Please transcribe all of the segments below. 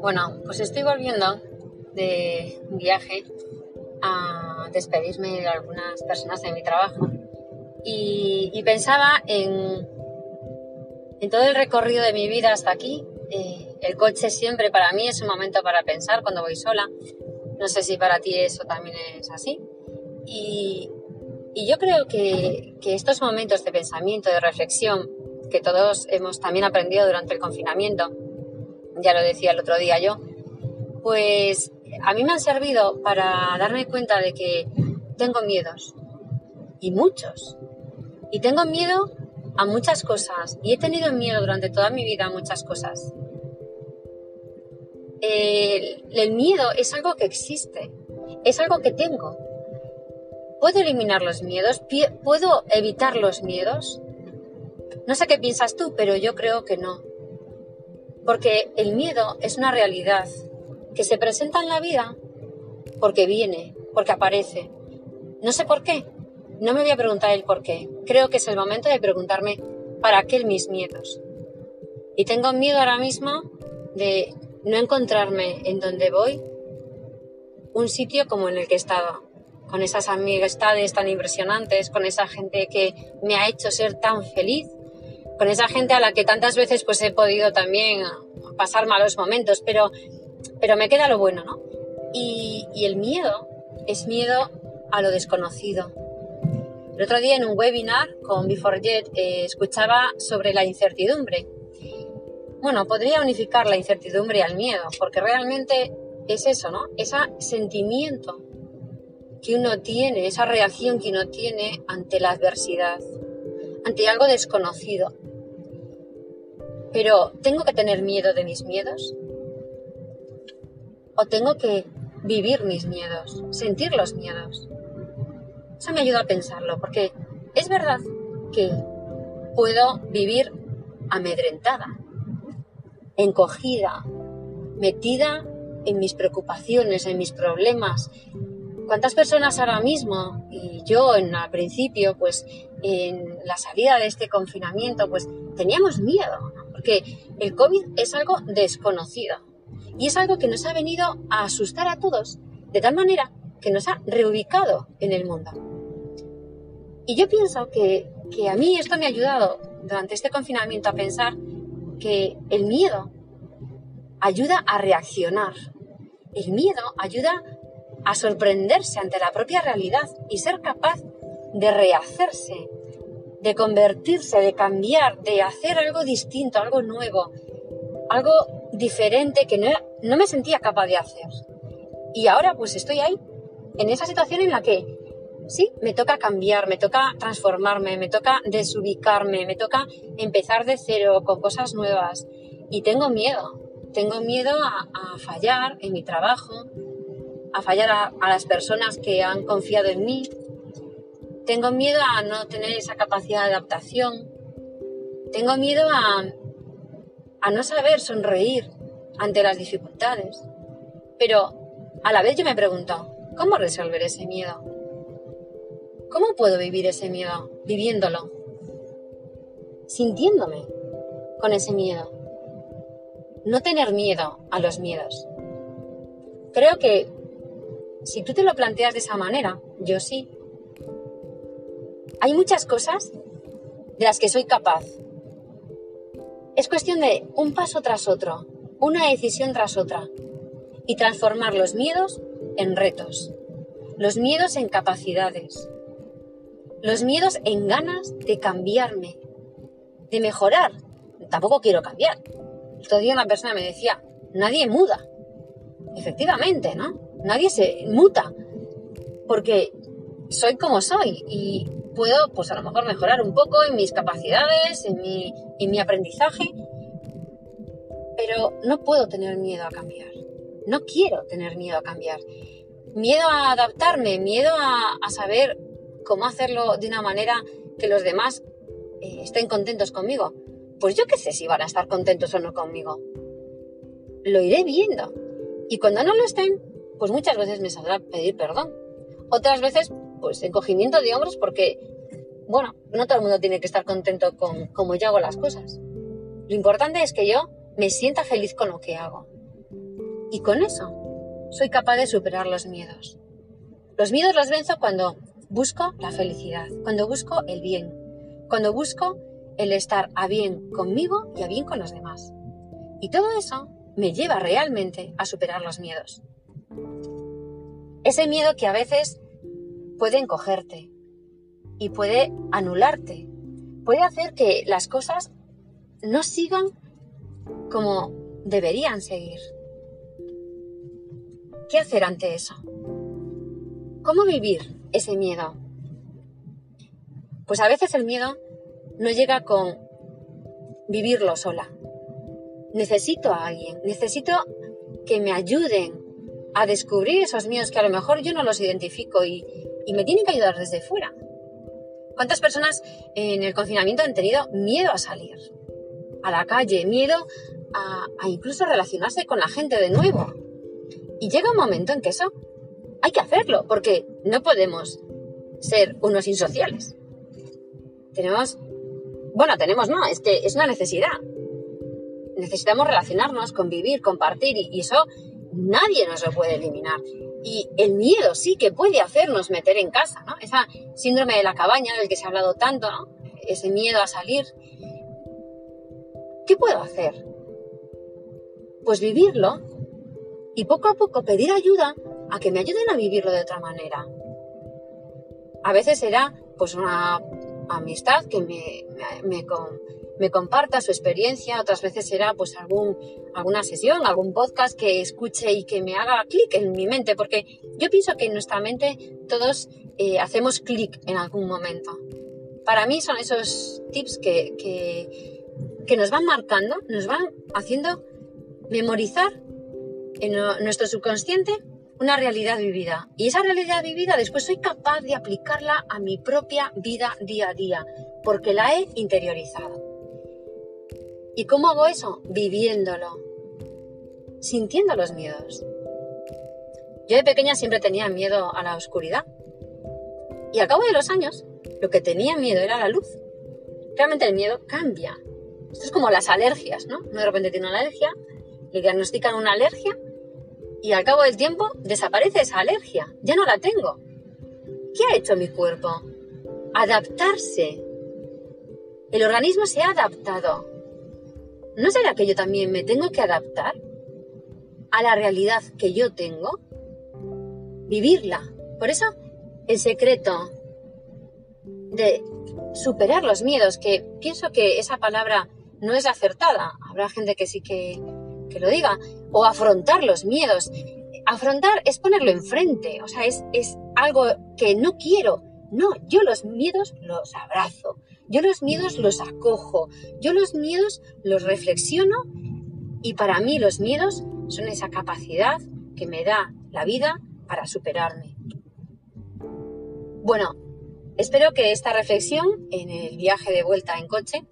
Bueno, pues estoy volviendo de un viaje a despedirme de algunas personas de mi trabajo y, pensaba en, en, todo el recorrido de mi vida hasta aquí. Eh, el coche siempre para mí es un momento para pensar cuando voy sola. No sé si para ti eso también es así. Y, y yo creo que, estos momentos de pensamiento, de reflexión, que todos hemos también aprendido durante el confinamiento, ya lo decía el otro día yo, pues a mí me han servido para darme cuenta de que tengo miedos, y muchos. Y tengo miedo a muchas cosas, y he tenido miedo durante toda mi vida a muchas cosas. El miedo es algo que existe, es algo que tengo. ¿Puedo eliminar los miedos? ¿Puedo evitar los miedos? No sé qué piensas tú, pero yo creo que no. Porque el miedo es una realidad que se presenta en la vida porque viene, porque aparece. No sé por qué. No me voy a preguntar el por qué. Creo que es el momento de preguntarme para qué mis miedos. Y tengo miedo ahora mismo de no encontrarme en donde voy un sitio como en el que he estado, con esas amistades tan impresionantes, con esa gente que me ha hecho ser tan feliz con esa gente a la que tantas veces pues he podido también pasar malos momentos, pero, pero me queda lo bueno, ¿no? Y, el miedo es miedo a lo desconocido. El otro día en un webinar con Before4Jet eh, escuchaba sobre la incertidumbre. Bueno, podría unificar la incertidumbre al miedo, porque realmente es eso, ¿no? Ese sentimiento que uno tiene, esa reacción que uno tiene ante la adversidad, ante algo desconocido. Pero ¿tengo que tener miedo de mis miedos? ¿O tengo que vivir mis miedos, sentir los miedos? Eso me ayuda a pensarlo, porque es verdad que puedo vivir amedrentada, encogida, metida en mis preocupaciones, en mis problemas. ¿Cuántas personas ahora mismo, y yo en al principio, pues en la salida de este confinamiento, pues teníamos miedo, porque el COVID es algo desconocido y es algo que nos ha venido a asustar a todos de tal manera que nos ha reubicado en el mundo. Y yo pienso que, que a mí esto me ha ayudado durante este confinamiento a pensar que el miedo ayuda a reaccionar. El miedo ayuda a sorprenderse ante la propia realidad y ser capaz de rehacerse, de convertirse, de cambiar, de hacer algo distinto, algo nuevo, algo diferente que no, no me sentía capaz de hacer. Y ahora pues estoy ahí, en esa situación en la que sí, me toca cambiar, me toca transformarme, me toca desubicarme, me toca empezar de cero con cosas nuevas. Y tengo miedo, tengo miedo a, fallar en mi trabajo, a fallar a las personas que han confiado en mí, tengo miedo a no tener esa capacidad de adaptación. Tengo miedo a, a no saber sonreír ante las dificultades. Pero a la vez yo me pregunto, ¿cómo resolver ese miedo? ¿Cómo puedo vivir ese miedo? Viviéndolo. Sintiéndome con ese miedo. No tener miedo a los miedos. Creo que si tú te lo planteas de esa manera, yo sí, hay muchas cosas de las que soy capaz. Es cuestión de un paso tras otro, una decisión tras otra, y transformar los miedos en retos, los miedos en capacidades, los miedos en ganas de cambiarme, de mejorar. Tampoco quiero cambiar. El día una persona me decía, nadie muda. Efectivamente, ¿no? Nadie se muta. Porque soy como soy y puedo, pues a lo mejor mejorar un poco en mis capacidades, en mi, en mi aprendizaje, pero no puedo tener miedo a cambiar. No quiero tener miedo a cambiar. Miedo a adaptarme, miedo a, saber cómo hacerlo de una manera que los demás eh, estén contentos conmigo. Pues yo qué sé si van a estar contentos o no conmigo. Lo iré viendo. Y cuando no lo estén, pues muchas veces me saldrá pedir perdón. Otras veces pues encogimiento de hombros porque bueno, no todo el mundo tiene que estar contento con cómo yo hago las cosas. Lo importante es que yo me sienta feliz con lo que hago. Y con eso soy capaz de superar los miedos. Los miedos los venzo cuando busco la felicidad, cuando busco el bien, cuando busco el estar a bien conmigo y a bien con los demás. Y todo eso me lleva realmente a superar los miedos. Ese miedo que a veces puede encogerte y puede anularte, puede hacer que las cosas no sigan como deberían seguir. ¿Qué hacer ante eso? ¿Cómo vivir ese miedo? Pues a veces el miedo no llega con vivirlo sola. Necesito a alguien, necesito que me ayuden a descubrir esos miedos que a lo mejor yo no los identifico y, me tienen que ayudar desde fuera. ¿Cuántas personas en el confinamiento han tenido miedo a salir a la calle, miedo a, a incluso relacionarse con la gente de nuevo? Y llega un momento en que eso hay que hacerlo, porque no podemos ser unos insociales. Tenemos, bueno, tenemos no, es que es una necesidad. Necesitamos relacionarnos, convivir, compartir y, eso nadie nos lo puede eliminar. Y el miedo sí que puede hacernos meter en casa, ¿no? Esa síndrome de la cabaña del que se ha hablado tanto, ¿no? Ese miedo a salir. ¿Qué puedo hacer? Pues vivirlo y poco a poco pedir ayuda a que me ayuden a vivirlo de otra manera. A veces será pues una amistad que me, me, comparta su experiencia, otras veces será pues algún, alguna sesión, algún podcast que escuche y que me haga clic en mi mente, porque yo pienso que en nuestra mente todos eh, hacemos clic en algún momento. Para mí son esos tips que, que, que nos van marcando, nos van haciendo memorizar en nuestro subconsciente una realidad vivida. Y esa realidad vivida después soy capaz de aplicarla a mi propia vida día a día, porque la he interiorizado. ¿Y cómo hago eso? Viviéndolo, sintiendo los miedos. Yo de pequeña siempre tenía miedo a la oscuridad. Y al cabo de los años, lo que tenía miedo era la luz. Realmente el miedo cambia. Esto es como las alergias, ¿no? Uno de repente tiene una alergia, le diagnostican una alergia y al cabo del tiempo desaparece esa alergia, ya no la tengo. ¿Qué ha hecho mi cuerpo? Adaptarse. El organismo se ha adaptado. ¿No será que yo también me tengo que adaptar a la realidad que yo tengo? Vivirla. Por eso, el secreto de superar los miedos, que pienso que esa palabra no es acertada. Habrá gente que sí que que lo diga, o afrontar los miedos. Afrontar es ponerlo enfrente, o sea, es, es algo que no quiero. No, yo los miedos los abrazo, yo los miedos los acojo, yo los miedos los reflexiono y para mí los miedos son esa capacidad que me da la vida para superarme. Bueno, espero que esta reflexión en el viaje de vuelta en coche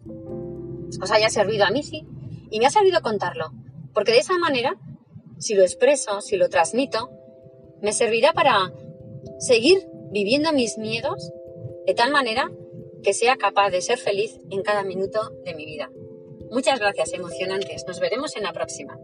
os haya servido a mí, sí, y me ha servido contarlo. Porque de esa manera, si lo expreso, si lo transmito, me servirá para seguir viviendo mis miedos de tal manera que sea capaz de ser feliz en cada minuto de mi vida. Muchas gracias, emocionantes. Nos veremos en la próxima.